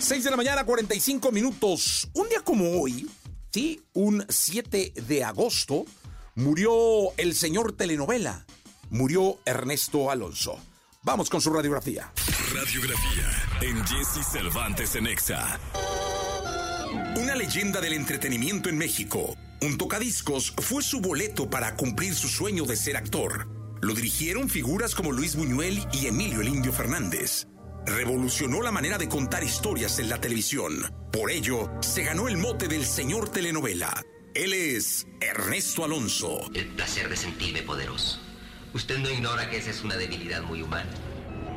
6 de la mañana, 45 minutos. Un día como hoy, sí, un 7 de agosto, murió el señor telenovela. Murió Ernesto Alonso. Vamos con su radiografía. Radiografía en Jesse Cervantes en. Una leyenda del entretenimiento en México. Un tocadiscos fue su boleto para cumplir su sueño de ser actor. Lo dirigieron figuras como Luis Buñuel y Emilio el Indio Fernández revolucionó la manera de contar historias en la televisión. Por ello, se ganó el mote del señor telenovela. Él es Ernesto Alonso. El placer de sentirme poderoso. Usted no ignora que esa es una debilidad muy humana.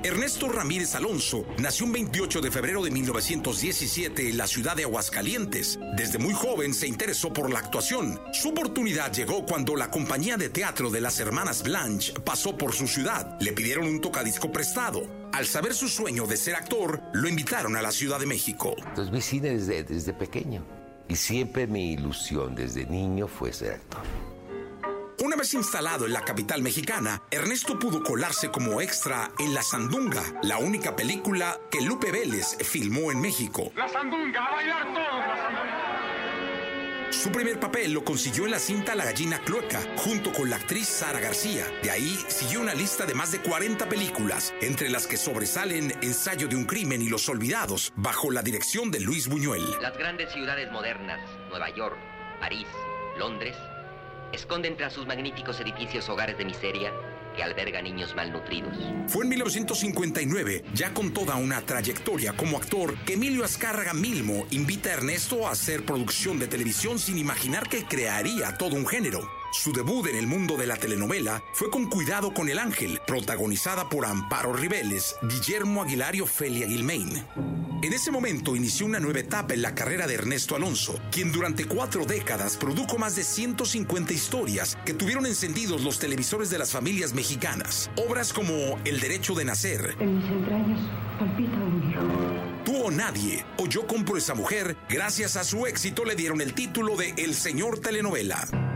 Ernesto Ramírez Alonso nació un 28 de febrero de 1917 en la ciudad de Aguascalientes. Desde muy joven se interesó por la actuación. Su oportunidad llegó cuando la compañía de teatro de las hermanas Blanche pasó por su ciudad. Le pidieron un tocadisco prestado. Al saber su sueño de ser actor, lo invitaron a la Ciudad de México. Entonces vi cine desde, desde pequeño y siempre mi ilusión desde niño fue ser actor. Una vez instalado en la capital mexicana, Ernesto pudo colarse como extra en La Sandunga, la única película que Lupe Vélez filmó en México. La Sandunga, a bailar todos la Sandunga. Su primer papel lo consiguió en la cinta La gallina clueca, junto con la actriz Sara García. De ahí siguió una lista de más de 40 películas, entre las que sobresalen Ensayo de un crimen y Los olvidados, bajo la dirección de Luis Buñuel. Las grandes ciudades modernas, Nueva York, París, Londres, esconden tras sus magníficos edificios hogares de miseria que alberga niños malnutridos. Fue en 1959, ya con toda una trayectoria como actor, que Emilio Azcárraga Milmo invita a Ernesto a hacer producción de televisión sin imaginar que crearía todo un género. Su debut en el mundo de la telenovela fue con Cuidado con el Ángel, protagonizada por Amparo Ribeles, Guillermo Aguilar y Ofelia Gilmain. En ese momento inició una nueva etapa en la carrera de Ernesto Alonso, quien durante cuatro décadas produjo más de 150 historias que tuvieron encendidos los televisores de las familias mexicanas. Obras como El Derecho de Nacer. En mis entrañas palpita un hijo. Tú o nadie, o yo compro esa mujer, gracias a su éxito le dieron el título de El Señor Telenovela.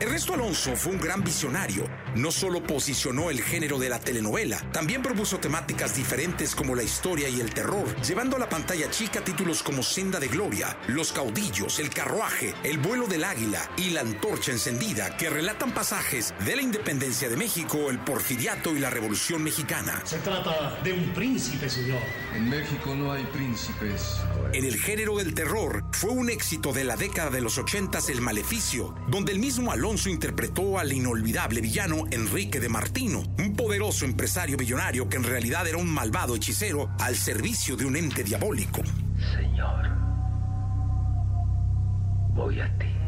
Ernesto Alonso fue un gran visionario. No solo posicionó el género de la telenovela, también propuso temáticas diferentes como la historia y el terror, llevando a la pantalla chica títulos como Senda de Gloria, Los caudillos, El carruaje, El vuelo del águila y La antorcha encendida, que relatan pasajes de la independencia de México, el porfiriato y la revolución mexicana. Se trata de un príncipe, señor. En México no hay príncipes. En el género del terror, fue un éxito de la década de los ochentas El Maleficio, donde el mismo Alonso interpretó al inolvidable villano Enrique de Martino, un poderoso empresario millonario que en realidad era un malvado hechicero al servicio de un ente diabólico. Señor, voy a ti.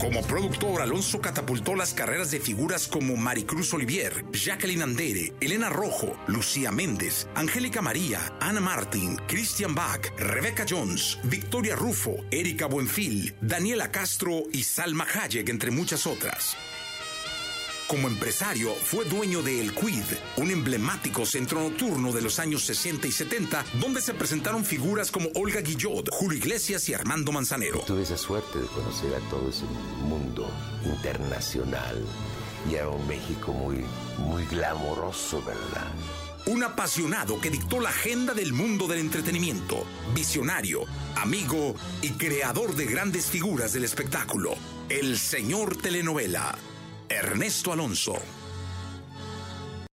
Como productor, Alonso catapultó las carreras de figuras como Maricruz Olivier, Jacqueline Andere, Elena Rojo, Lucía Méndez, Angélica María, Ana Martin, Christian Bach, Rebecca Jones, Victoria Rufo, Erika Buenfil, Daniela Castro y Salma Hayek, entre muchas otras. Como empresario, fue dueño de El Quid, un emblemático centro nocturno de los años 60 y 70, donde se presentaron figuras como Olga Guillot, Julio Iglesias y Armando Manzanero. Tuve esa suerte de conocer a todo ese mundo internacional y a un México muy, muy glamoroso, ¿verdad? Un apasionado que dictó la agenda del mundo del entretenimiento, visionario, amigo y creador de grandes figuras del espectáculo, el señor telenovela, Ernesto Alonso.